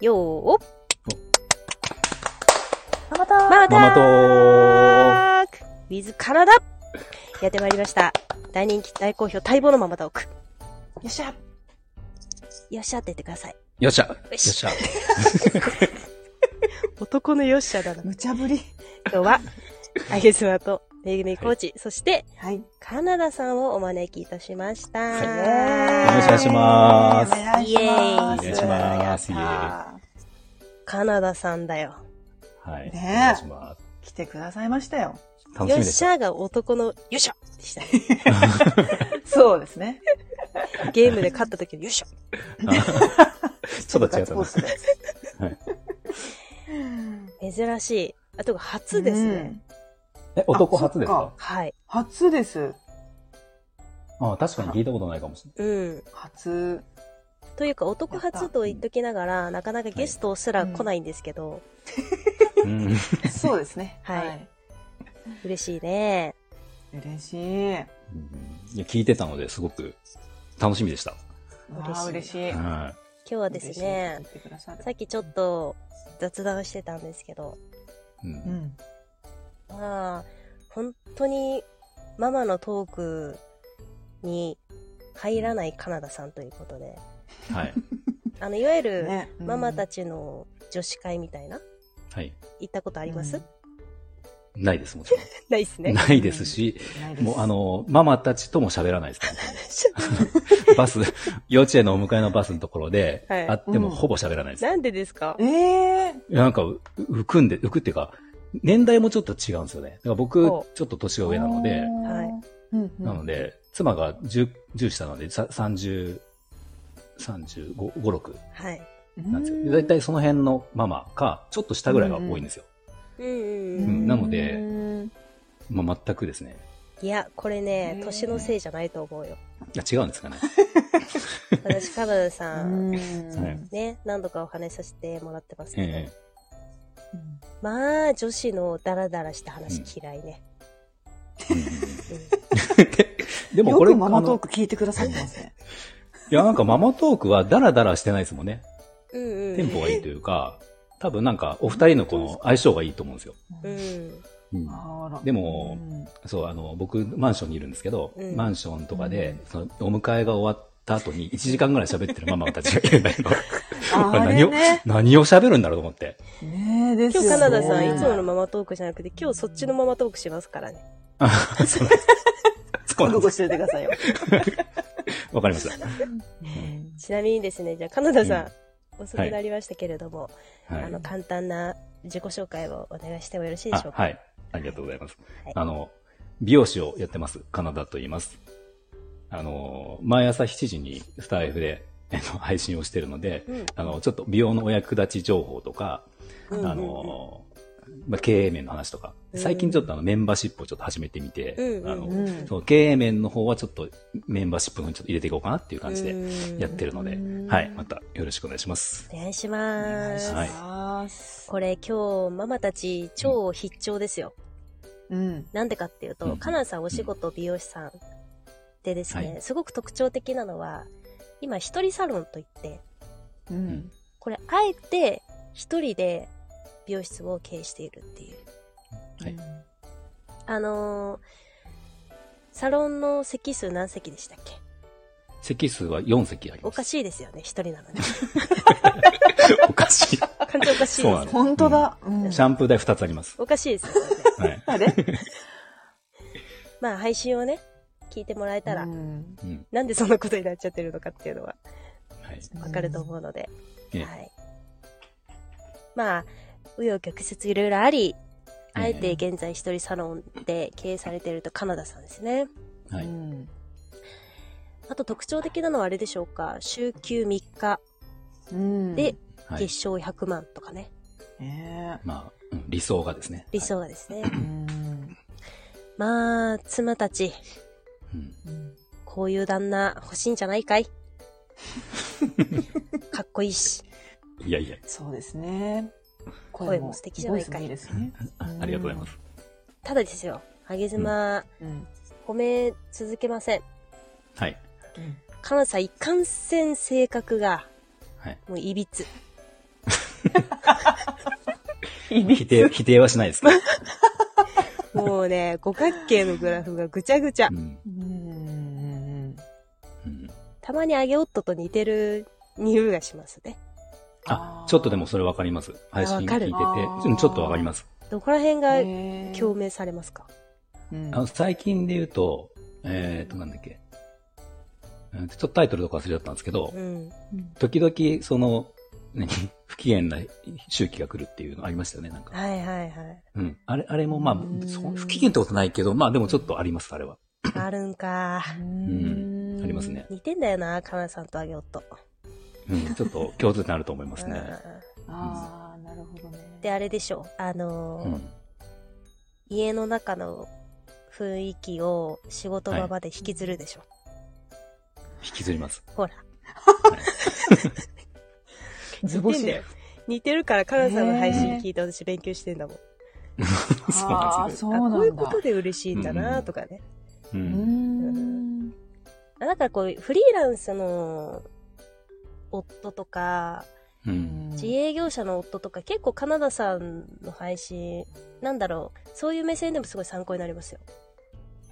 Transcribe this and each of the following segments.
よー。おママタママタママトー。ク with カナダやってまいりました。大人気、大好評、待望のママトーク。よっしゃ。よっしゃって言ってください。よっしゃ。よっししゃ。男のよっしゃだな。無茶ぶり。今日は、あげずまと、めぐみコーチ、そして、はい。カナダさんをお招きいたしました。よろしくお願いします。お願いします。イエーイ。お願いします。やったカナダさんだよ。はい。ねえお願いします。来てくださいましたよ。楽しよっみでした。しゃが男のよっしゃでしたね。そうですね。ゲームで勝った時のよっしゃ。ちょっと違ったな。ガッツポーズで珍しい。あとが初ですね。え、男初ですかはい。初です。あ確かに聞いたことないかもしれない。うん。初。というか、男初と言っときながら、なかなかゲストすら来ないんですけど、うん。そうですね。はい嬉しいね。嬉しい。いや聞いてたのですごく楽しみでした。嬉しい。は今日はですねさっきちょっと雑談してたんですけど、い。ううんん。まあ、本当にママのトークに入らないカナダさんということで、はい。あの、いわゆるねママたち。ちの女子会みたいな、はい。行ったことあります、うんないです、もちろ ないっすね。ん。ないですし、ないですもうあ、の、ママたちとも喋らないですね。バス、幼稚園のお迎えのバスのところで、はい会ってもうんほぼ喋らないです。なんでですか？ええいやなんか、う浮くんで、浮くっていうか、年代もちょっと違うんですよね。だから僕、ちほょっと年が上なので、はいうんうんなので、妻が10、10下なので、さ30、35、5、6はい。なんですよ。だいたいその辺のママか、ちょっと下ぐらいが多いんですよ。うんうんううん。んなのでうんまあ、全くですね。いや、これね年のせいじゃないと思うよ。いや、違うんですかね。私、カナダさん、はいね、何度かお話しさせてもらってますけど、えまあ、女子のダラダラした話嫌いね。えうん でもこれ、よくママトーク聞いてくださってますね。いや、なんかママトークはダラダラしてないですもんね。うんうん。テンポがいいというか、多分なんかお二人のこの相性がいいと思うんですよ。うん。うんでもうんそう、あの、僕、マンションにいるんですけど、うんマンションとかでうん、その、お迎えが終わった後に1時間ぐらい喋ってるママたちがいるんだけど、あれ何をね、何を喋るんだろうと思って。ねえですよ今日カナダさん、ねいつものママトークじゃなくて、今日そっちのママトークしますからね。あそうなんです。そうなん覚悟です。しておいてくださいよ。わかりました。ちなみにですね、じゃあカナダさん、遅くはいなりましたけれども、はいあの、簡単な自己紹介をお願いしてもよろしいでしょうか？あはい。ありがとうございます。はいあの、美容師をやってます。カナダと言います。あの、毎朝7時にスタイフで、えっと、配信をしてるので、うんあの、ちょっと美容のお役立ち情報とか、うんうんうんあの、まあ、経営面の話とか、最近ちょっとあのメンバーシップをちょっと始めてみて、うんうんあの、うんその経営面の方はちょっとメンバーシップの方にちょっと入れていこうかなっていう感じでうんやってるので、うんはい、またよろしくお願いします。お願いしおます。願い。これ今日、ママたち超必聴ですよ。うん。なんでかっていうと、うんカナダさんお仕事美容師さんでですね、はいすごく特徴的なのは、今一人サロンといって、うん。これあえて一人で美容室を経営しているっていう。はいあのーサロンの席数何席でしたっけ？席数は4席ありおかます。しいですよね、一人なのに。おかしい。完全おかしいそうなんですですよ。本当だ。うんシャンプー台2つあります。おかしいですよ、ね。はい。あれ？まあ配信をね、聞いてもらえたら、うんうん。なんでそんなことになっちゃってるのかっていうのははい。わかると思うので、ええはい。まあ、紆余曲折いろいろあり、あえてえ現在一人サロンで経営されているとカナダさんですね。はい。うんあと特徴的なのはあれでしょうか、週休3日うんではい月。賞100万とかね、ねまあ、うん理想がですね。理想がですね。えうんまあ、妻たち、うんうんこういう旦那欲しいんじゃないかい？かっこいいし。いやいや、そうですね。声も素敵じゃないかいですね。あありがとうございます。ただですよ、ハゲ妻、うん。褒め続けません。はい。カナさん、いかんせん性格が、はい。もういびつ。否定、否定はしないですけど。もうね、五角形のグラフがぐちゃぐちゃう。んたまにアゲオットと似てる匂いがしますね。あ、ちょっとでもそれわかります。配信聞いててちょっとわかります。どこら辺が共鳴されますか？うんあの最近で言うと、えーと、なんだっけ。うんちょっとタイトルとか忘れちゃったんですけど、うん。時々、その、何？不機嫌な周期が来るっていうのありましたよね、なんか。はいはいはい。うん。あれ、あれもまうんあ、不機嫌ってことないけど、まあでもちょっとあります、あれは。あるんか。んありますね。似てんだよな、カナさんとアゲオット。うん。ちょっと共通点あると思いますね。ああ、なるほどね。で、あれでしょ。あのーうん。家の中の雰囲気を仕事場まで引きずるでしょ。引きずります。ほら。図星似てんだよ。似てるから、カナさんの配信聞いて私勉強してんだもん。そうですよそうなんだ。あこういうことで嬉しいんだなとかね。う。うんん。あだからこういうフリーランスの夫とか、うん。自営業者の夫とか、結構カナダさんの配信、なんだろう、そういう目線でもすごい参考になりますよ。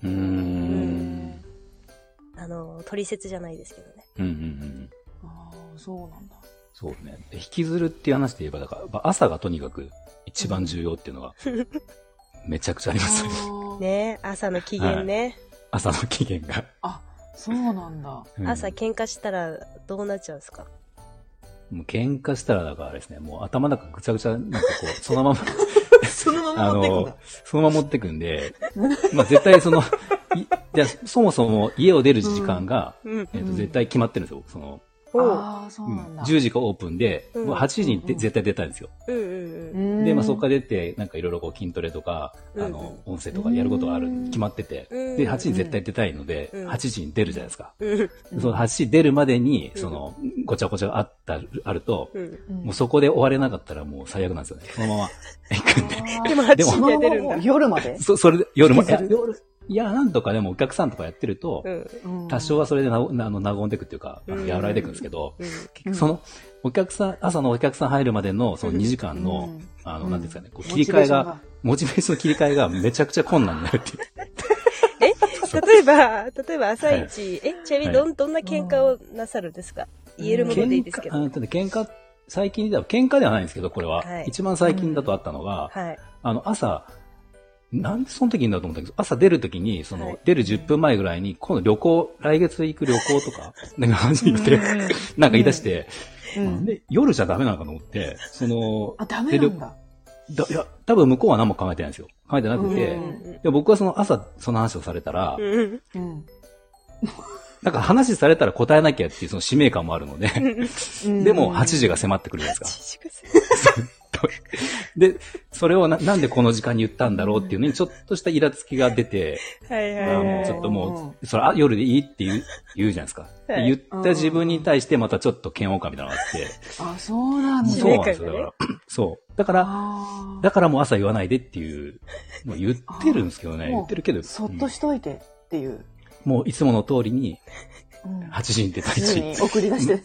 うーん。あの、取説じゃないですけどね。うんうんうん。ああ、そうなんだ。そうね。で引きずるっていう話で言えば、だから朝がとにかく一番重要っていうのが、めちゃくちゃありますよね。ね朝の機嫌ね。朝の機嫌が。あ、そうなんだ。うん。朝喧嘩したらどうなっちゃうんですか？もう喧嘩したら、だからあれですね、もう頭の中ぐちゃぐちゃ、なんかこう、そのまま、そのまあま持ってくんだ。の、そのまま持ってくんで、まあ絶対その、いじゃあそもそも家を出る時間が、うん。えっと絶対決まってるんですよ。その、おうああ、そううんなんだ。10時からオープンで、うん。もう8時にでうん。絶対出たいんですよ。で、まあそこから出て、なんかいろいろこう筋トレとか、うんあの、音声とかやることがある、決まってて、うんで、8時に絶対出たいので、うん。8時に出るじゃないですか。その8時出るまでに、うん。その、ごちゃごちゃがあった、あると、もうそこで終われなかったらもう最悪なんですよね。そのまま行くんで。でも8でも時には出るんだ。夜まで？そ、それで、夜も、いや引きずる夜、いや、なんとかでもお客さんとかやってると、うん。多少はそれでな、あの、和んでいくっていうか、和らいでいくんですけど、その、お客さん、朝のお客さん入るまでの、その2時間の、うん。あの、うん。なんですかね、こう切り替えが、モチベーションの切り替えがめちゃくちゃ困難になるっていう。例えば、例えば朝一、え、ちなみにどどんな喧嘩をなさるんですか？言えるものでいいですけど。喧嘩最近では、喧嘩ではないんですけど、これは。はい。一番最近だとあったのが、はい。あの、朝、なんでその時にだと思ったけど、朝出る時に、その、はい。出る10分前ぐらいに、今度旅行、来月行く旅行とか、なんか話に言って、なんか言い出して、うん。で、夜じゃダメなのかと思って、その、あ、ダメなんだ。だいや、多分向こうは何も考えてないんですよ。考えてなくて、うん。で僕はその朝その話をされたら、うん。うん。なんか話されたら答えなきゃっていうその使命感もあるので、でも8時が迫ってくるじゃないですか。で、それをななんでこの時間に言ったんだろうっていうのにちょっとしたイラつきが出て、はいあはいはい。のちょっともう、それあ夜でいいって言う言うじゃないですか。ではい言った自分に対してまたちょっと嫌悪感みたいなのがあって、あ、そうなんだ。使そうなんですよ。だから、そう。だから、だからもう朝言わないでっていう、もう言ってるんですけどね、言ってるけど、そっとしといてっていう。もういつもの通りにうん8時に出たいし、送り出して。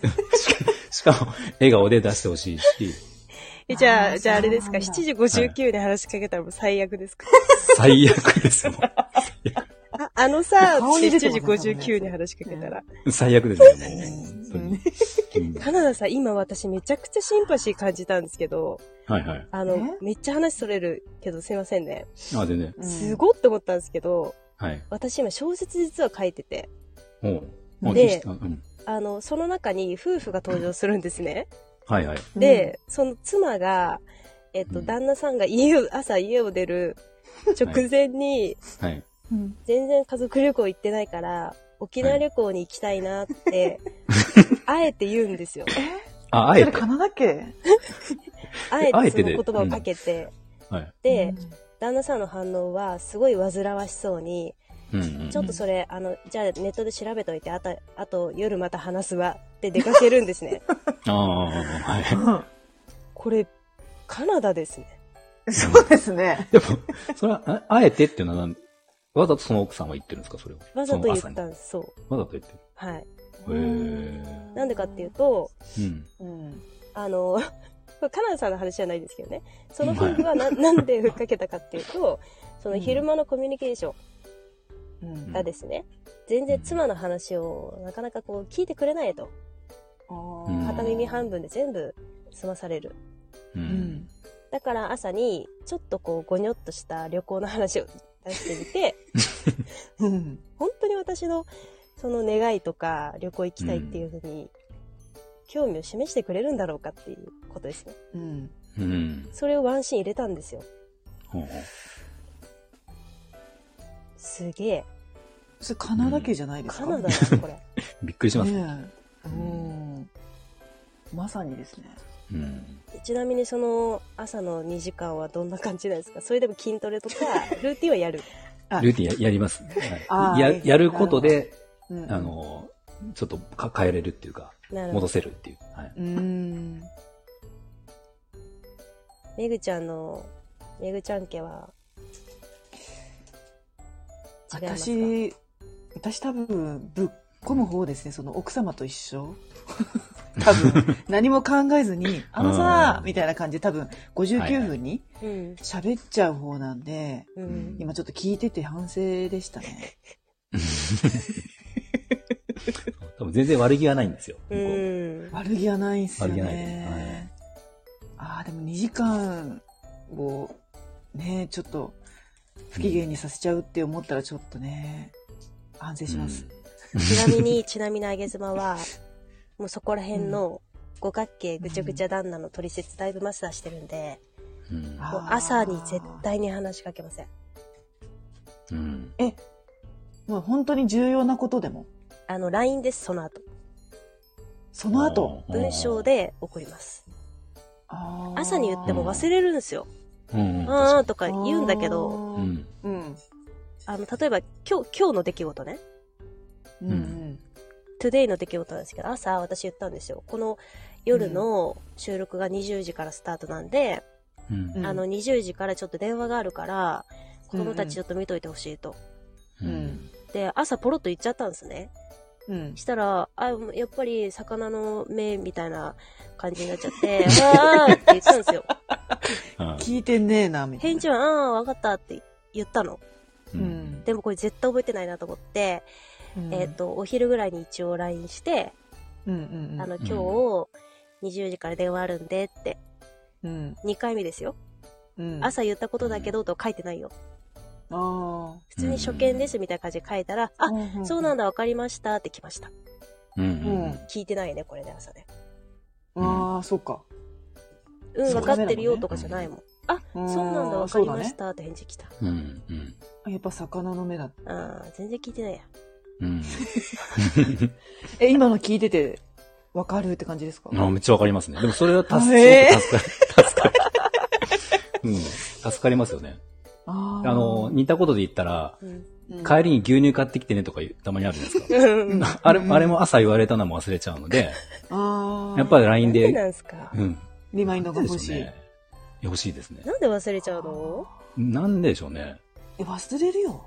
しかも笑顔で出してほしいし、えじゃあ、じゃああれですか、そうなんだ7時59で話しかけたらもう最悪ですか？最悪ですよ。あ、あのさ、顔に7時出てますね59に話しかけたら。最悪ですよ、もう。本当にうんカナダさん、今私めちゃくちゃシンパシー感じたんですけど、はいはい。あのえ、めっちゃ話それるけどすいませんね。あ、全然。うんすごって思ったんですけど、はい。私今小説実は書いてて、もう。であの、その中に夫婦が登場するんですね。はいはい。で、その妻が、えっと、うん旦那さんが家を、朝家を出る 直前に、はい。うん全然家族旅行行ってないから、沖縄旅行に行きたいなって、あえて言うんですよ。あ、あえて？それカナダ系 あえあえてでてその言葉をかけて、はい。で、旦那さんの反応はすごい煩わしそうに、うんうんちょっとそれ、あの、じゃあネットで調べといて、あと、あと夜また話すわって出かけるんですね。ああ、はい。これ、カナダですね。そうですね。でも、それは、ああえてっていうのは何、わざとその奥さんは言ってるんですか？それを。わざと言ったんです、そう。わざと言ってる。はい。へーなんでかっていうと、うん。うん。あの、こ れカナダさんの話じゃないですけどね。その夫婦はななんでふっかけたかっていうと、その昼間のコミュニケーショうんンがですね、全然妻の話をなかなかこう聞いてくれないと。うん片耳半分で全部済まされる。う。うんん。だから朝にちょっとこうゴニョっとした旅行の話を出してみて、うん。本当に私のその願いとか旅行行きたいっていうふうに興味を示してくれるんだろうかっていうことですね。うん。うん。それをワンシーン入れたんですよ。すげえ。それカナダ系じゃないですか？カナダだこれ。びっくりしますね。ねえうん。まさにですね。うん。ちなみにその朝の2時間はどんな感じなんですか？それでも筋トレとか ルーティンはやる？あルーティンややります。はい、ややることで、うんあ、の、ちょっとか変えれるっていうか。戻せるっていう。はい。うん。めぐちゃんの、めぐちゃん家は、私、私多分、ぶっ込む方ですね。その奥様と一緒。多分、何も考えずに、あのさう、んみたいな感じで多分、59分にうん。喋っちゃう方なんで、うん。今ちょっと聞いてて反省でしたね。多分全然悪気はないんですよ。悪気はないんすよね。悪気はないですはいああ、でも2時間を、ね、ちょっと、不機嫌にさせちゃうって思ったらちょっとね、反省します。ちなみに、ちなみにあげ妻は、もうそこら辺の五角形ぐちゃぐちゃ旦那の取説だいぶマスターしてるんで、うん。あもう朝に絶対に話しかけません。うん。もう本当に重要なことでも、あの、LINE です、その後。その後、文章、で送ります。朝に言っても忘れるんですよ。うん。あーとか言うんだけど、う、ん。うん。あの、例えば今日、今日の出来事ね。うん。うん。today の出来事なんですけど、朝私言ったんですよ。この夜の収録が20時からスタートなんで、うん。うんあの20時からちょっと電話があるから、子供たちちょっと見といてほしいと。ううんん。で、朝ポロッと言っちゃったんですね。うん。したら、あ、やっぱり魚の目みたいな感じになっちゃって、あーって言ったんですよ。うん聞いてねえな、みたいな。返事は、あーわかったって言ったの。う。うんん。でもこれ絶対覚えてないなと思って、うんえっ、、と、お昼ぐらいに一応 LINE して、うんうんうん。あの、今日、20時から電話あるんでって、うん。2回目ですよ。うん。朝言ったことだけどと書いてないよ。あ普通に初見ですみたいな感じで書いたら、あ。あ、そうなんだ。だ、わかりましたって来ました。うん。ううんん。聞いてないね、これで朝ね。ああ、そうか。うん、そうわかってるよとかじゃないもん。あ、うんそうなんだ、わかりましたって返事来た。うん。うん。やっぱ魚の目だ。あー全然聞いてないや。うん。え、今の聞いてて、わかるって感じですか？あめっちゃわかりますね。でもそれは助かる。助かる。うん。助かりますよね。ああの、似たことで言ったら、うん。うん帰りに牛乳買ってきてねとかたまにあるじゃないですか。うん あれ、あれも朝言われたのも忘れちゃうので、ああ。やっぱり LINE で、なんでなんすか？うん。リマインドが欲しい。欲しいですね。なんで忘れちゃうの？なんででしょうね。え、忘れるよ。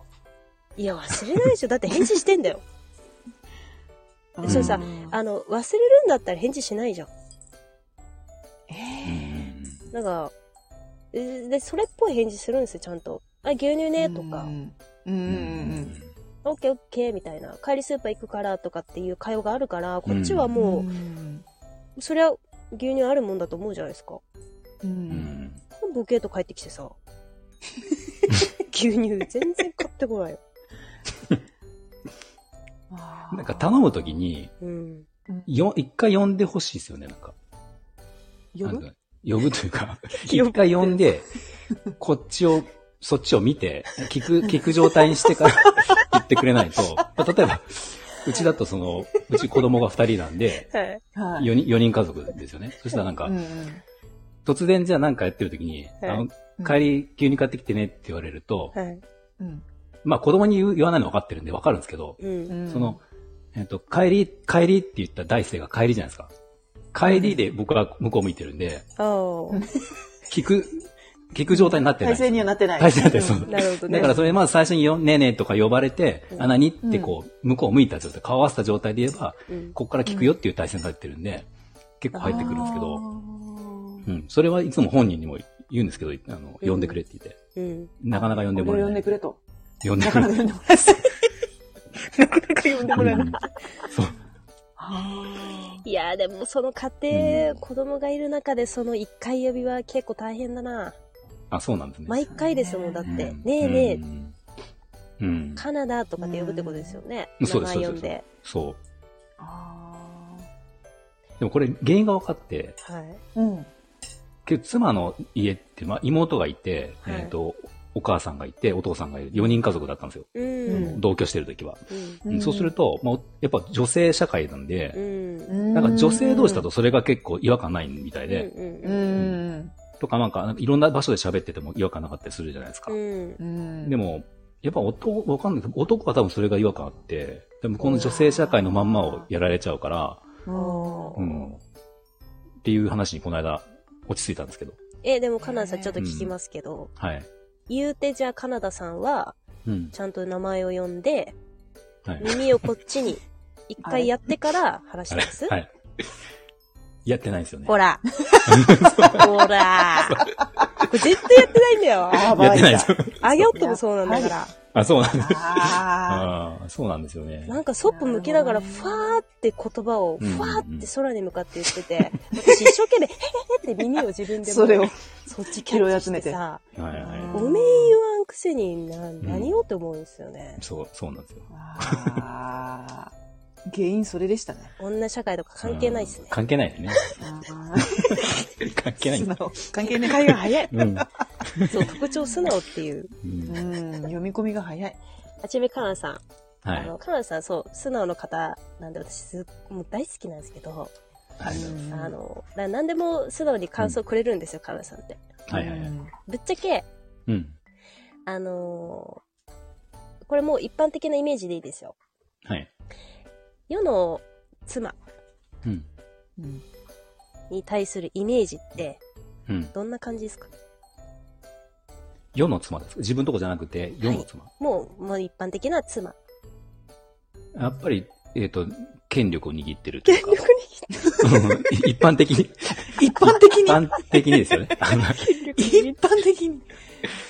いや、忘れないでしょ。だって返事してんだよ。うんそれさあの、忘れるんだったら返事しないじゃん。うええん。なんか、えで、それっぽい返事するんですよ、ちゃんと。あ、牛乳ね、とかう。んうんうんオッケーオッケーみたいな。帰りスーパー行くからとかっていう会話があるから、こっちはうん。もんう、そりゃ牛乳あるもんだと思うじゃないですか。う。うんん。ボケーと帰ってきてさ。牛乳全然買ってこないよ。なんか頼むときに、うん。よ、一回呼んでほしいですよね、なんか。呼ぶなんか呼ぶというか、一回呼んで、こっちを、そっちを見て、聞く、聞く状態にしてから 言ってくれないと、例えば、うちだとその、うち子供が二人なんで、はい。はい。4人、四人家族ですよね。そしたらなんかうん、うん突然じゃあなんかやってる時に、はいあの、帰り牛乳買ってきてねって言われると、はい。うんまあ子供に言わないの分かってるんで分かるんですけど、うん。うんその、えっと、帰り、帰りって言った第一声が帰りじゃないですか。帰りで僕は向こう向いてるんで、ああ。聞く、聞く状態になってない。体制にはなってない。体制になってないそう なるほどね。だからそれまず最初によ、ねえねえとか呼ばれて、うんあ、何？ってこう、向こう向いた状態、顔合わせた状態で言えば、うん。ここから聞くよっていう体制になってるんで、結構入ってくるんですけど、うん。それはいつも本人にも言うんですけど、あの、うん呼んでくれって言って。うん。なかなか呼んでもらえない。んでくれと。呼んでくれなかなか。呼んでもらえない。なかなか呼んでもらえない。うんそう。いやーでもその家庭、子供がいる中でその一回呼びは結構大変だな。あ、そうなんですね。毎回ですもん、だって。うんねえねえ、うん。うん。カナダとかって呼ぶってことですよね。うんそうです名前呼んで。そう。あでもこれ原因が分かって、はい。ーうん。結局妻の家って、まあ、妹がいて、はいえっ、と、お母さんがいて、お父さんがいる、4人家族だったんですよ。うん。うん同居してる時は。うん。うんそうすると、まあ、やっぱ女性社会なんで、うん。なんか女性同士だとそれが結構違和感ないみたいで、うんううんん。とかなんか、いろんな場所で喋ってても違和感なかったりするじゃないですか。でも、やっぱ男、わかんないけど、男は多分それが違和感あって、でもこの女性社会のまんまをやられちゃうから、うん、うん。っていう話にこの間落ち着いたんですけど。え、でもカナダさんちょっと聞きますけど、はい。言うてじゃあカナダさんは、うん。ちゃんと名前を呼んで、はい。耳をこっちに一回やってから話しますはい。やってないですよね。ほら。ほら。これ絶対やってないんだよ。やってないです。よ。あげおってもそうなんだから。あ、そうなんです。あああ、そうなんですよね。なんかそっぽ向けながら、ファーって言葉を、うんファーって空に向かって言ってて、私一生懸命、へへへって耳を自分でもそれを、そっちキャッチしてさ、はいはい。おめえ言わんくせにな、何をって思うんですよね。そう、そうなんですよ。あー原因それでしたね。女社会とか関係ないっすねうん。関係ないですね。関係ない。素直関係ない。会が早い。うん。そう、特徴素直っていう。うんうん、読み込みが早い。あちみかなさん。はい。あの、かなさん、そう、素直の方なんで私もう大好きなんですけど、はい。あの、な何でも素直に感想くれるんですよ、かなさんって。はいはいはい。ぶっちゃけ、うん。あのーこれもう一般的なイメージでいいですよ。はい。世の妻に対するイメージって、うん。どんな感じですか？世の妻です。自分とこじゃなくて、世の妻。もう、もう一般的な妻。やっぱり、えっと、権力を握ってるというか。に 一般的に、一般的に？一般的にですよね。一般的に。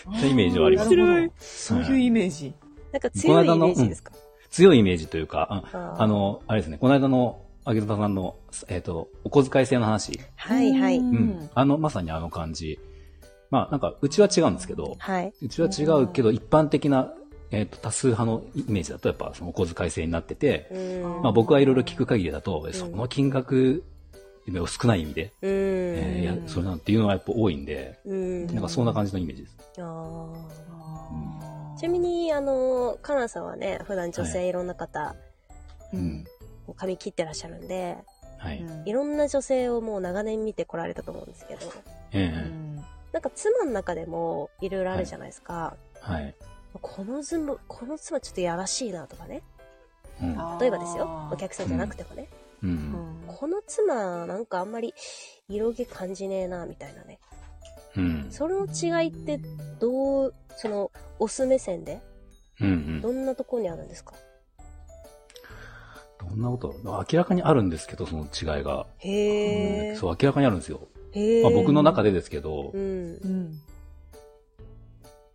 そういうイメージはありますなるほどそういうイメージ。なんか強いイメージですか、強いイメージというか、ああーあの、あれですね、この間の、あげたさんの、えっ、と、お小遣い制の話。はいはい。うんうん。あの、まさにあの感じ。まあ、なんか、うちは違うんですけど、はい。うちは違うけど、一般的な、えっ、と、多数派のイメージだと、やっぱ、そのお小遣い制になってて、うん。まあ、僕はいろいろ聞く限りだと、その金額、少ない意味で、うん。えーや、それなんていうのはやっぱ多いんで、うん。なんかそんな感じのイメージです。あーあーちなみに、あの、カナさんはね、普段女性いろんな方、うん。髪切ってらっしゃるんで、はい。うんいろんな女性をもう長年見てこられたと思うんですけど、ええうんなんか妻の中でもいろいろあるじゃないですか。はい。この妻、この妻ちょっとやらしいなとかね。うん。例えばですよお客さんじゃなくてもね。う。うんんこの妻なんかあんまり色気感じねえな、みたいなね。うん。その違いってどう、その、オス目線で、うんうん。どんなとこにあるんですか？どんなこと明らかにあるんですけど、その違いが。へえ。そう、明らかにあるんですよ。へえ。まあ、僕の中でですけどう、ん。うん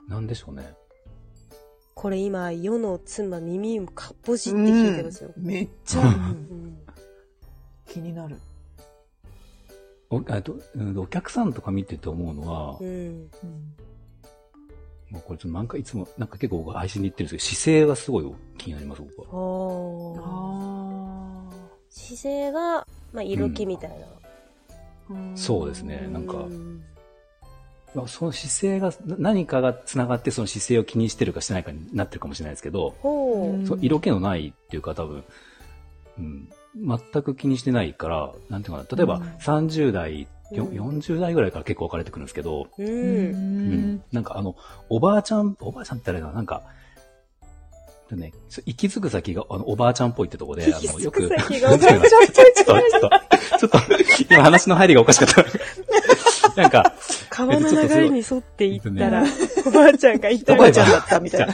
なんでしょうね。これ今、世の妻耳かっぽじって聞いてますよ。うんめっちゃ、ううんん。気になる。おえっとうんお客さんとか見てて思うのは、うん。これちょっと何回いつも、なんか結構僕配信で言ってるんですけど、姿勢がすごい気になります、僕は。ああ。あ姿勢が、まあ、色気みたいな。ーそうですねなんかうんまあその姿勢が、な何かが繋がってその姿勢を気にしてるかしてないかになってるかもしれないですけど、そう色気のないっていうか多分、うん、全く気にしてないから、なんていうかな、例えばうん30代、ようん40代ぐらいから結構分かれてくるんですけど、う。うんうんん。なんかあの、おばあちゃん、おばあちゃんってあれだな、なんか、でね、そう行き着く先があのおばあちゃんっぽいってとこで、あの、よく、行き着く先がおばあ ちょっと、ちょっと、ちょっと、今話の入りがおかしかった。なんか、川の流れに沿っていったらおばあちゃんがいた例えばちゃんだったみたいな。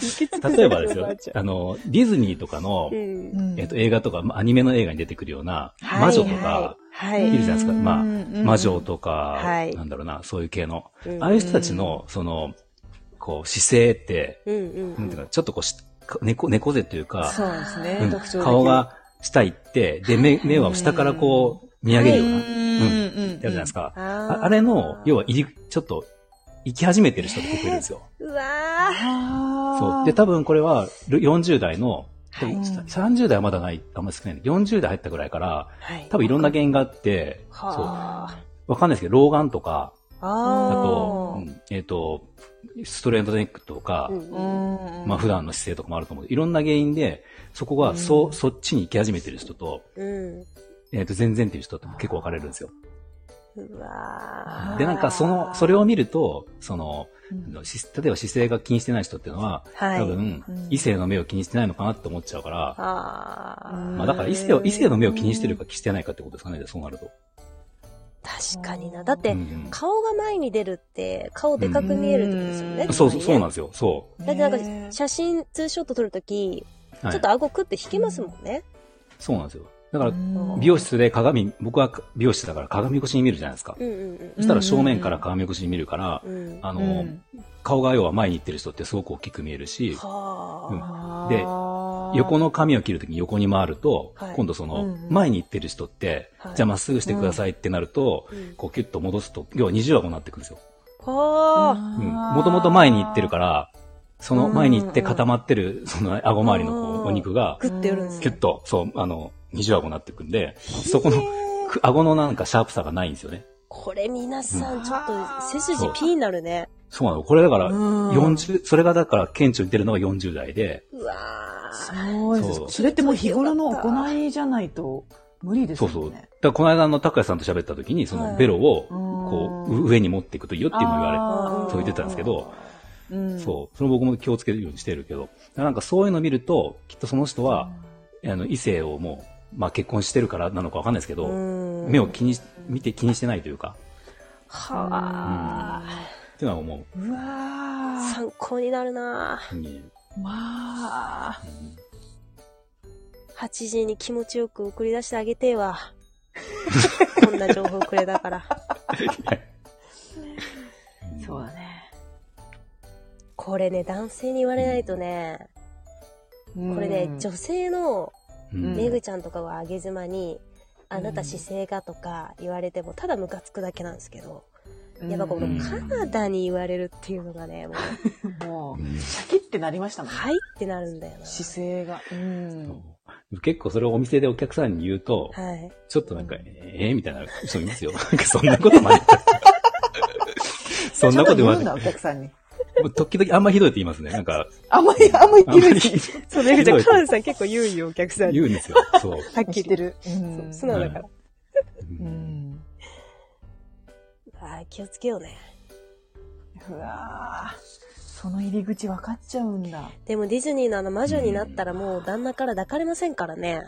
例えばですよあの、ディズニーとかの、えっと、映画とか、まアニメの映画に出てくるような、はい魔女とか、はい。いるじゃないですか。まあ、うん。魔女とか、はい。なんだろうな、そういう系の。うん。ああいう人たちの、その、こう、姿勢って、うんうんなんていうか、ちょっとこうし、猫、猫背というか、そうですね。顔が下行って、で、目、目は下からこう、見上げるような、うんるじゃないですか。ああーあれの、要は入り、ちょっと、行き始めてる人って結構いるんですよ。うわあーそう。で、多分これは、る40代の、はい30代はまだない、あんまり少ない。40代入ったぐらいから、ーはい。多分いろんな原因があって、そう。はあ。わかんないですけど、老眼とか、ああと、ーうんえっ、と、ストレートネックとか、うんうんうんまあ普段の姿勢とかもあると思う。いろんな原因で、そこが、そ、そっちに行き始めてる人と、うん。えっ、と、全然っていう人って結構分かれるんですよ。うわーで、なんかその、それを見ると、その、うんし例えば姿勢が気にしてない人っていうのは、はい。多分うん、異性の目を気にしてないのかなって思っちゃうから、まあだから異性を、異性の目を気にしてるか気にしてないかってことですかね、そうなると。確かにな。だって、顔が前に出るって、顔でかく見えるってことですよね。うんそうそう、そうなんんですよ。そだってなんかね、写真、ツーショット撮るとき、う。はいちょっと顎クって引きますもんね。そうなんですよ。だから、うん。美容室で鏡、僕は美容室だから鏡越しに見るじゃないですか。うんうんそしたら正面から鏡越しに見るから、うん。うん。あの、うん。顔が要は前に行ってる人ってすごく大きく見えるし、はで横の髪を切るときに横に回ると、はい。今度その前に行ってる人って、はい。じゃあまっすぐしてくださいってなると、うん。こうキュッと戻すと、要は二重顎になってくるんですよ。もともと前に行ってるから、その前に行って固まってる、その顎周りのこうお肉が、グッてやるんですね。キュッと、そう、あの、二重顎になってくんで、そこの、く顎のなんかシャープさがないんですよね。これ皆さん、ちょっと背筋そう。P になるね。そうなの。これだから、うん。40、それがだから顕著に出るのが40代で、うわそうです。そう。それってもう日頃の行いじゃないと無理ですそうそう。だよね。からこの間の拓也さんと喋った時に、そのベロを、こう、うん。上に持っていくといいよっていうのを言われそう言ってたんですけど、うん。そう。それ僕も気をつけるようにしてるけど、なんかそういうの見ると、きっとその人は、あの、異性をもう、まあ結婚してるからなのかわかんないですけど、うん目を気にし、見て気にしてないというか、はあ。っていうのは思うわー参考になるなう。にまあ。8時に気持ちよく送り出してあげてえわ。こんな情報くれたから。そうだね。これね、男性に言われないとね、これね、女性のうんめぐちゃんとかはあげ妻に、あなた姿勢がとか言われても、ただムカつくだけなんですけど、やっぱこのうんカナダに言われるっていうのがね、もう、もう、うんシャキってなりましたもんね。はいってなるんだよな。姿勢が。うん。結構それをお店でお客さんに言うと、はい。ちょっとなんか、えー、みたいな人いますよ。なんかそんなことまで。そんなこと言わない。ちゃんと言うんだ、お客さんに。時々あんまひどいって言いますね。なんか、あんまり、あんまりあんまり言ってる。そう、めぐちゃカナダさん結構言うよ、お客さんに。言うんですよ。そう。はっきり。てる。素直だから。うん。あー気をつけようね。うわーその入り口分かっちゃうんだ。でもディズニーのあの魔女になったらもう旦那から抱かれませんからね。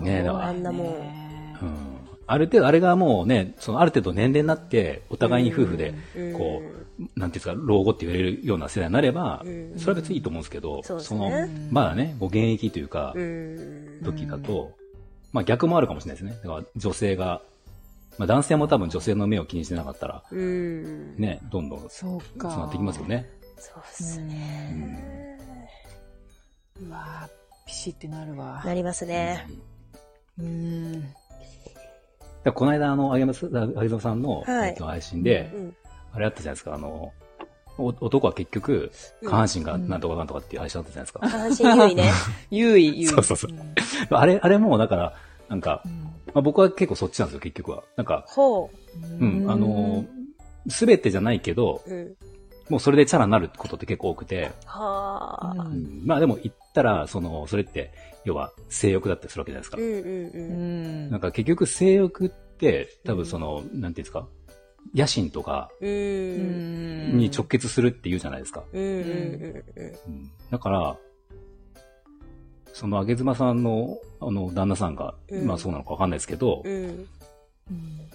ねえあんなもんある程度、あれがもうね、そのある程度年齢になって、お互いに夫婦で、うんこう、なんていうんですか、老後って言われるような世代になればうん、それは別にいいと思うんですけど、そうですそのね、まだね、ご現役というかう、ん。時だと、まあ逆もあるかもしれないですね。だから女性が、まあ男性も多分女性の目を気にしてなかったら、うん。ね、どんどんそうか。そうなってきますよね。そうっすね。うわーピシってなるわ。なりますね。うん。だこの間、あの、あげまさんの、はいえっと配信で、うん。あれあったじゃないですか、あの、お男は結局、下半身がなんとかなんとかっていう配信あったじゃないですか。下半身優位ね。優位、優位。そうそうそううんあれ、あれも、だから、なんかう、んまあ、僕は結構そっちなんですよ、結局は。なんか、ほうん、あの、すべてじゃないけど、う。うん。もうそれでチャラになることって結構多くて、はあ。うんまあでも言ったら、その、それって、要は性欲だったりするわけじゃないですかうん。うんううん。ん。なんか結局性欲って、多分その、なんていうんですか、野心とかうん。うん。に直結するって言うじゃないですか。うんうんうんうんだから、その、あげずまさんの、あの、旦那さんが、うんまあそうなのかわかんないですけど、うん。うん。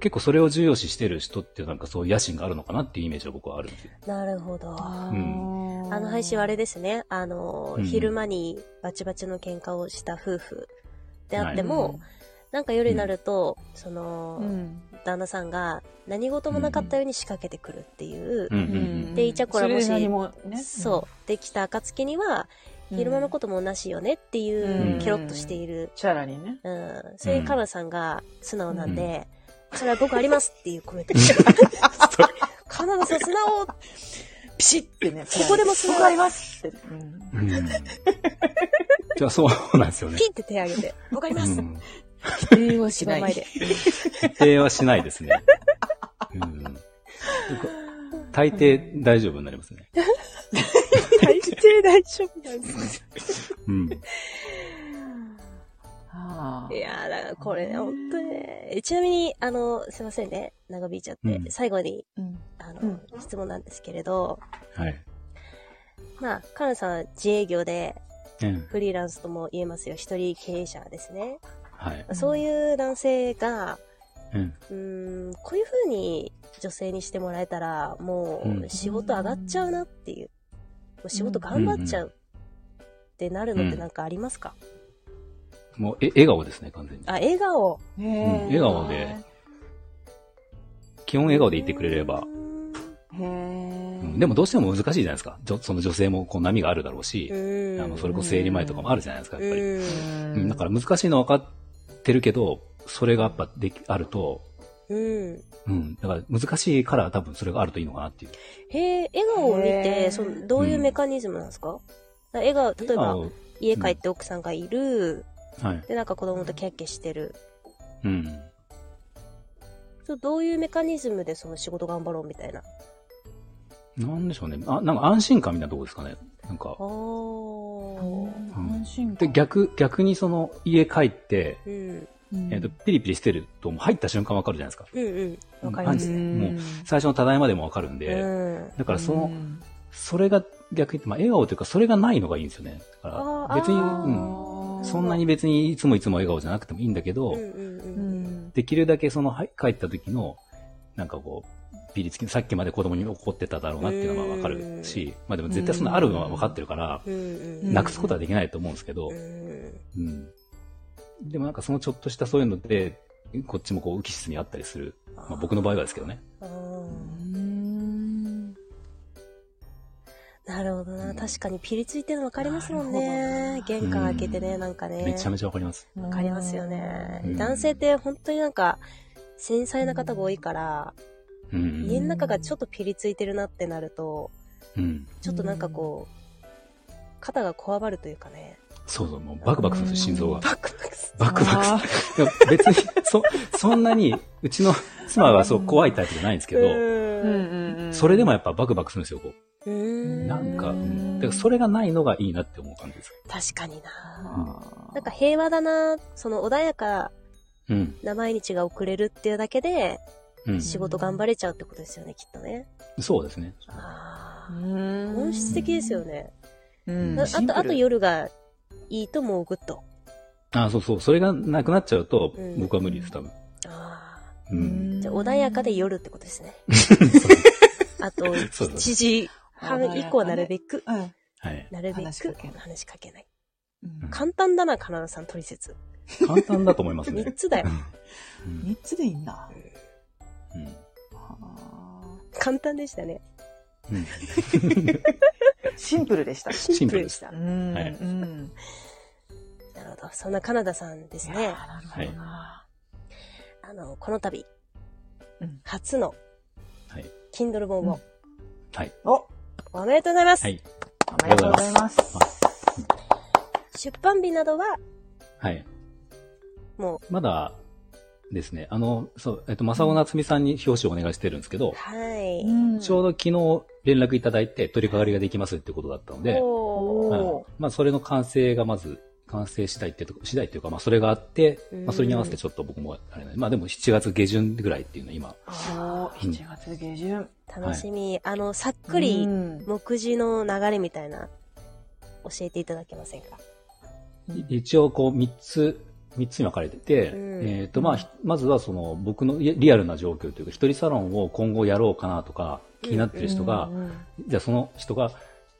結構それを重要視してる人ってなんかそういう野心があるのかなっていうイメージは僕はあるんですよ。なるほど。ああんの配信はあれですね。あの、うん昼間にバチバチの喧嘩をした夫婦であっても、なんか夜になると、その、うん旦那さんが何事もなかったように仕掛けてくるっていう、うんうんうんでイチャコラもしそれで何もね。そう、できた暁には、うん。昼間のこともなしよねっていう、うんケロッとしている。チャラにね。うん。それにカナさんが素直なんで、それは僕ありますっていうコメント。カナダさん素直ピシッてね。ここでも素直僕ありますって。うんうんじゃあそうなんですよね。ピンって手挙げて、わかります、うん否定はしない。で。否定はしないですね。うん、大抵大丈夫になりますね。大抵大丈夫なんです。うん。いやー、だからこれね、本当にね。ちなみに、あの、すいませんね。長引いちゃって。うん最後に、うんあの、うん質問なんですけれど、はい。まあ、カナさんは自営業で、うん。フリーランスとも言えますよ。一人経営者ですね。はい。そういう男性が、うん。うーん、こういう風に女性にしてもらえたら、もうんう仕事上がっちゃうなっていう。もう仕事頑張っちゃうってなるのってなんかありますか、もう、え、笑顔ですね、完全に。あ、笑顔。うん笑顔で基本笑顔でいてくれれば。へえうんでもどうしても難しいじゃないですか。じょその女性もこう波があるだろうし、うん。あの、それこそ生理前とかもあるじゃないですか、やっぱり。うんうん、だから難しいのは分かってるけど、それがやっぱでき、あると、うん。うん。だから難しいから多分それがあるといいのかなっていう。へえ、笑顔を見へて、ーその、どういうメカニズムなんですか、笑顔、例えば、あ家帰って奥さんがいる、はい。で、なんか子供とキャッキャしてる。うん。そうどういうメカニズムでその仕事頑張ろうみたいな。なんでしょうね。あ、なんか安心感みたいなとこですかね。なんかあ。ー。安心で、感。逆、逆にその家帰って、うん。うんえっ、と、ピリピリしてると入った瞬間わかるじゃないですか。うんうん。わかりますね。もう最初のただいまでもわかるんで、うん。だからその、うんそれが逆にまあ笑顔というか、それがないのがいいんですよね。だかあーら、別に、あーうん。そんなに別にいつもいつも笑顔じゃなくてもいいんだけど、うんうんううん。んできるだけそのはい帰った時の、なんかこう、ピリつき、さっきまで子供に怒ってただろうなっていうのはわかるし、まあでも絶対そんなあるのは分かってるから。なくすことはできないと思うんですけどう、ん。うん。でもなんかそのちょっとしたそういうので、こっちもこう浮き質にあったりする。まあ僕の場合はですけどね。なるほどな。確かにピリついてるの分かりますもんなね玄関開けてね、なんかね。めちゃめちゃわかります。わかりますよねう。ん男性って本当になんか、繊細な方が多いから、うん。家の中がちょっとピリついてるなってなると、うん。ちょっとなんかこう、肩がこわばるというかね。そうそう、もうバクバクするんですよ、心臓が。バクバクすバクバクす別に、そ、そんなに、うちの妻はそう怖いタイプじゃないんですけど、それでもやっぱバクバクするんですよ、こうう。ん。なんか、からそれがないのがいいなって思う感じです。確かにな。あーなんか平和だな、その穏やかうん。な毎日が送れるっていうだけで、うん。仕事頑張れちゃうってことですよね、きっとね。そうですね。ああ。うん本質的ですよね。うんああと、あと夜がいいともうグッと。あ、そうそう。それがなくなっちゃうとうん、僕は無理です、多分。ああ。うん。じゃあ穏やかで夜ってことですね。あと、そう7時半以降はなるべく、うんはい。なるべく話しかけない話しかけない。うん簡単だな、カナダさん、取説。簡単だと思いますね。3つだよ。うん。三つでいいんだ。うん。あ簡単でしたね。うん。ーシンプルでした。シンプルでした。うんはいうんなるほど。そんなカナダさんですね。なるほどな。あの、この度、うん初のはい。Kindle 本を、はい。おおめでとうございます。はい。おめでとうございます。出版日などは、はい。もまだですね、あの、そう、えっと、正尾夏美さんに表紙をお願いしてるんですけどう、、はい。うんちょうど昨日連絡いただいて取り掛かりができますってことだったので、おーはいまあ、それの完成がまず、完成次第ってとこ、次第っていうか、まあ、それがあって、まあ、それに合わせてちょっと僕も、あれね、まあ、でも7月下旬ぐらいっていうの今、あそう、7月下旬。ー楽しみ。あの、さっくりうん。目次の流れみたいな、教えていただけませんか？い一応こう3つ、三つに分かれてて、うん。えっ、と、まあ、ひまずはその僕のリリアルな状況というか、一人サロンを今後やろうかなとか、気になってる人が、うん。じゃあその人が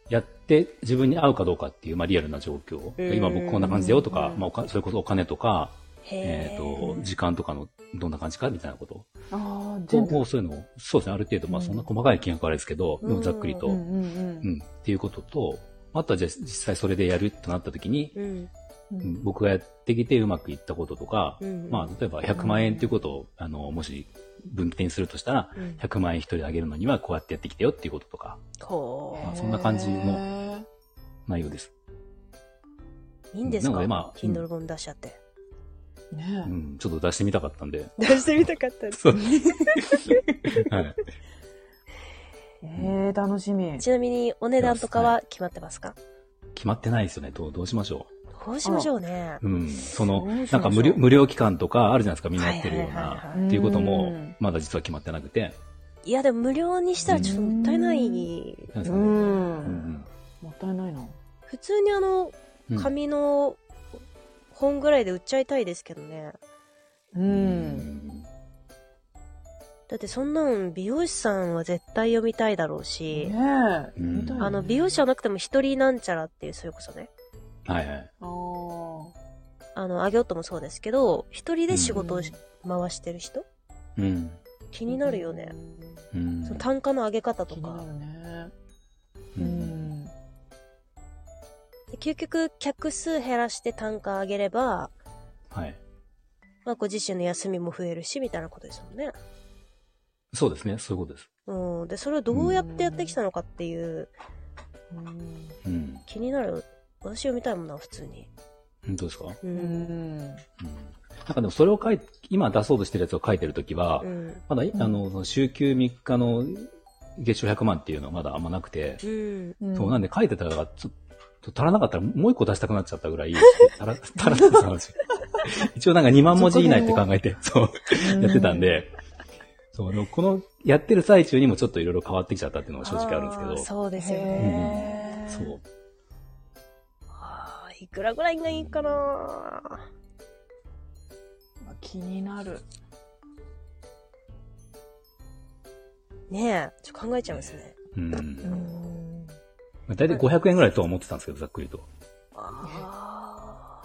やって自分に合うかどうかっていう、まあ、リアルな状況。うん今僕こんな感じだよとか、うんまあそれこそお金とか、えっ、と、時間とかのどんな感じかみたいなこと。ああ、を全部。そういうのを、そうですね、ある程度、まあそんな細かい金額はあれですけど、うん。でもざっくりと、うん、っていうことと、あとはじゃあ実際それでやるとなった時に、僕がやってきてうまくいったこととか、うん。まあ例えば100万円っていうことを、あの、もし分岐点にするとしたら、うん、100万円一人であげるのにはこうやってやってきてよっていうこととか、ほまあそんな感じのの。内容です。う。いいんですか？なのでまあ Kindle 本出しちゃって。ねうん、ちょっと出してみたかったんで。出してみたかったです。そう。はい。えー、楽しみ。ちなみに、お値段とかは決まってますか？決まってないですよね。どう、どうしましょどうしましょうね。う。うん。そのどうしまし、ょうんなか無料、無料期間とかあるじゃないですか、みんなやってるような。はっていうことうもん、まだ実は決まってなくて。いや、でも無料にしたらちょっともったいない。う。なんもったいないな。普通にあの、うん。紙の本ぐらいで売っちゃいたいですけどね。う。うんん。だってそんなん美容師さんは絶対読みたいだろうし、ねあの、美容師じゃなくても一人なんちゃらっていう、それこそね。はいはい。あの、あげようともそうですけど、一人で仕事をし回してる人？うん。気になるよね。。うん。その単価の上げ方とか。気になるね。う。うんん。で究極、客数減らして単価上げれば、はい。まあ、ご自身の休みも増えるし、みたいなことですもんね。そうですね。そういうことです。うん。で、それをどうやってやってきたのかっていう、うんうん。気になる。私読みたいもんな、普通に。本当ですか？う。うんん。うん。なんかでもそれを書い今出そうとしてるやつを書いてるときはう、ん。まだ、んあの、その週休3日の月賞100万っていうのはまだあんまなくて、うん。そう、なんで書いてたら、ちょっと足らなかったらもう一個出したくなっちゃったぐらい、足ら、足らなかった話。一応なんか2万文字以内って考えて、そう、やってたんで、そう、この、やってる最中にもちょっといろいろ変わってきちゃったっていうのが正直あるんですけど、ーそうですよへね。ーそう。くらぐらいがいいかな？気になる。ねえ、ちょっと考えちゃいますね。うん。うん。大体500円ぐらいとは思ってたんですけど、ざっくりと。あ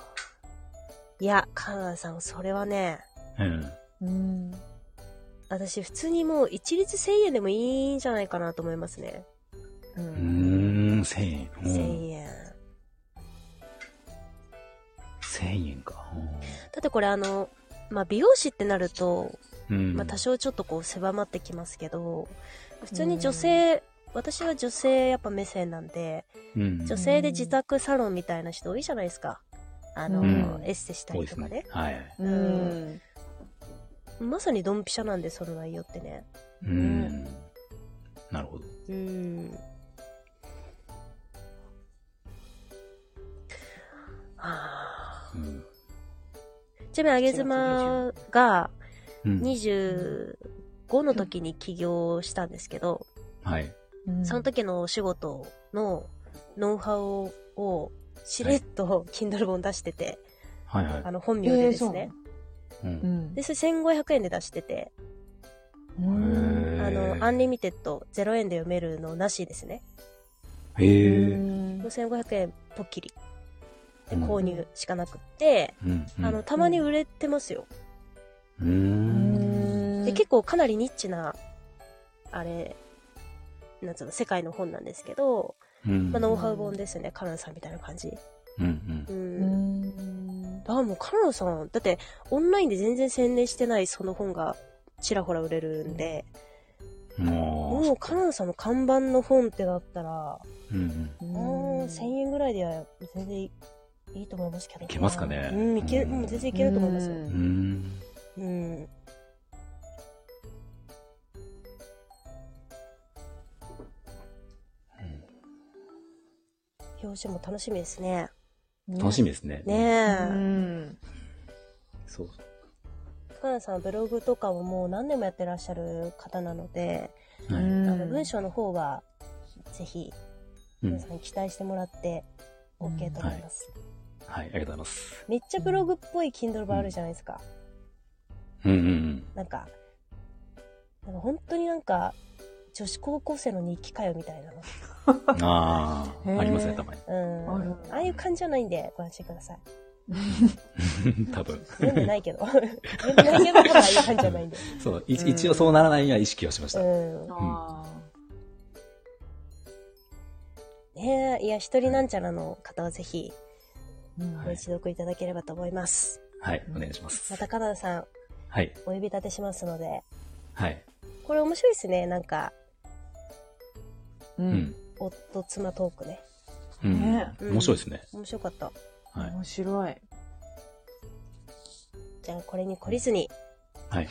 ーいや、カナダさん、それはね、うん。うん。私普通にもう一律1000円でもいいんじゃないかなと思いますね。う。うんーん、1000円。うん1000円。1000円か。だってこれあの、まあ、美容師ってなると、うん。まあ、多少ちょっとこう狭まってきますけど、普通に女性、私は女性やっぱ目線なんで、うん、女性で自宅サロンみたいな人多いじゃないですか。あの、うんエステしたりとかね。。ねはい。うん。まさにドンピシャなんで、その内容ってね。うん。なるほど。うん。あうん。ーちなみに、あげ妻がうん25の時に起業したんですけど、はい。その時のお仕事のノウハウをしれっと Kindle 本出してて、はいはい。あの本名でですね。う。うんん。で、それ1500円で出してて、うん。あの、 Unlimited 0円で読めるのなしですね。へえ。もう1500円ポッキリ購入しかなくって、うんうんあの、たまに売れてますよ。うーん。で、結構かなりニッチな、あれ、なんつうの、世界の本なんですけど、うんまあ、ノウハウ本ですね。カナダさんみたいな感じ。うんう。うんん。あ、もうカナダさん、だって、オンラインで全然宣伝してないその本がちらほら売れるんで、うん。ももうカナダさんの看板の本ってなったら、うんうん。うん、1000円ぐらいでは全然いいと思いますけど。いけますかねうん、いける、うんもう全然いけると思います。ううんん。うん。表紙も楽しみですね。楽しみですね。ねうえ。ん。そう。カナダさんはブログとかをもう何年もやってらっしゃる方なので、はい。あの文章の方は、ぜひ、うん皆さんに期待してもらって OK と思います。はい、ありがとうございます。めっちゃブログっぽい Kindle 版あるじゃないですか。うんうんなんか、なんか本当になんか、女子高校生の日記かよみたいな。うん。ああ、ありますね、たまに。うん。あるああいう感じじゃないんで、ご安心ください。多分。読んでないけど。読んでないけど、ああいう感じじゃないんで。そう、いうん一応そうならないようには意識をしました。うん。あねえ、いや、一人なんちゃらの方はぜひ、ご一読いただければと思います。はい、お願いしますま。た、カナダさん、はい、お呼び立てしますので、はい。これ面白いですね。なんか、ううんん。夫妻トークね。うんね。面白いですね。面白かった。はい。面白い。じゃあ、これに懲りずに、はい。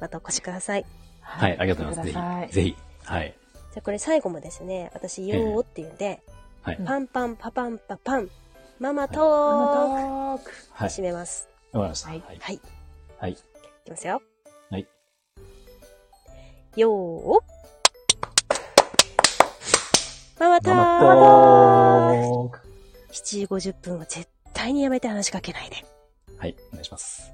またお越しください。はい、ありがとうございます。ぜひ、ぜひ。はい。じゃあ、これ最後もですね、私、よーって言うんで、はい。パンパンパパンパパン、ママトーク。はい。締めます。わかりました。ははいい。はい。いはい。きますよ。はい。よーママトママークトーク。7時50分は絶対にやめて話しかけないで。はい、お願いします。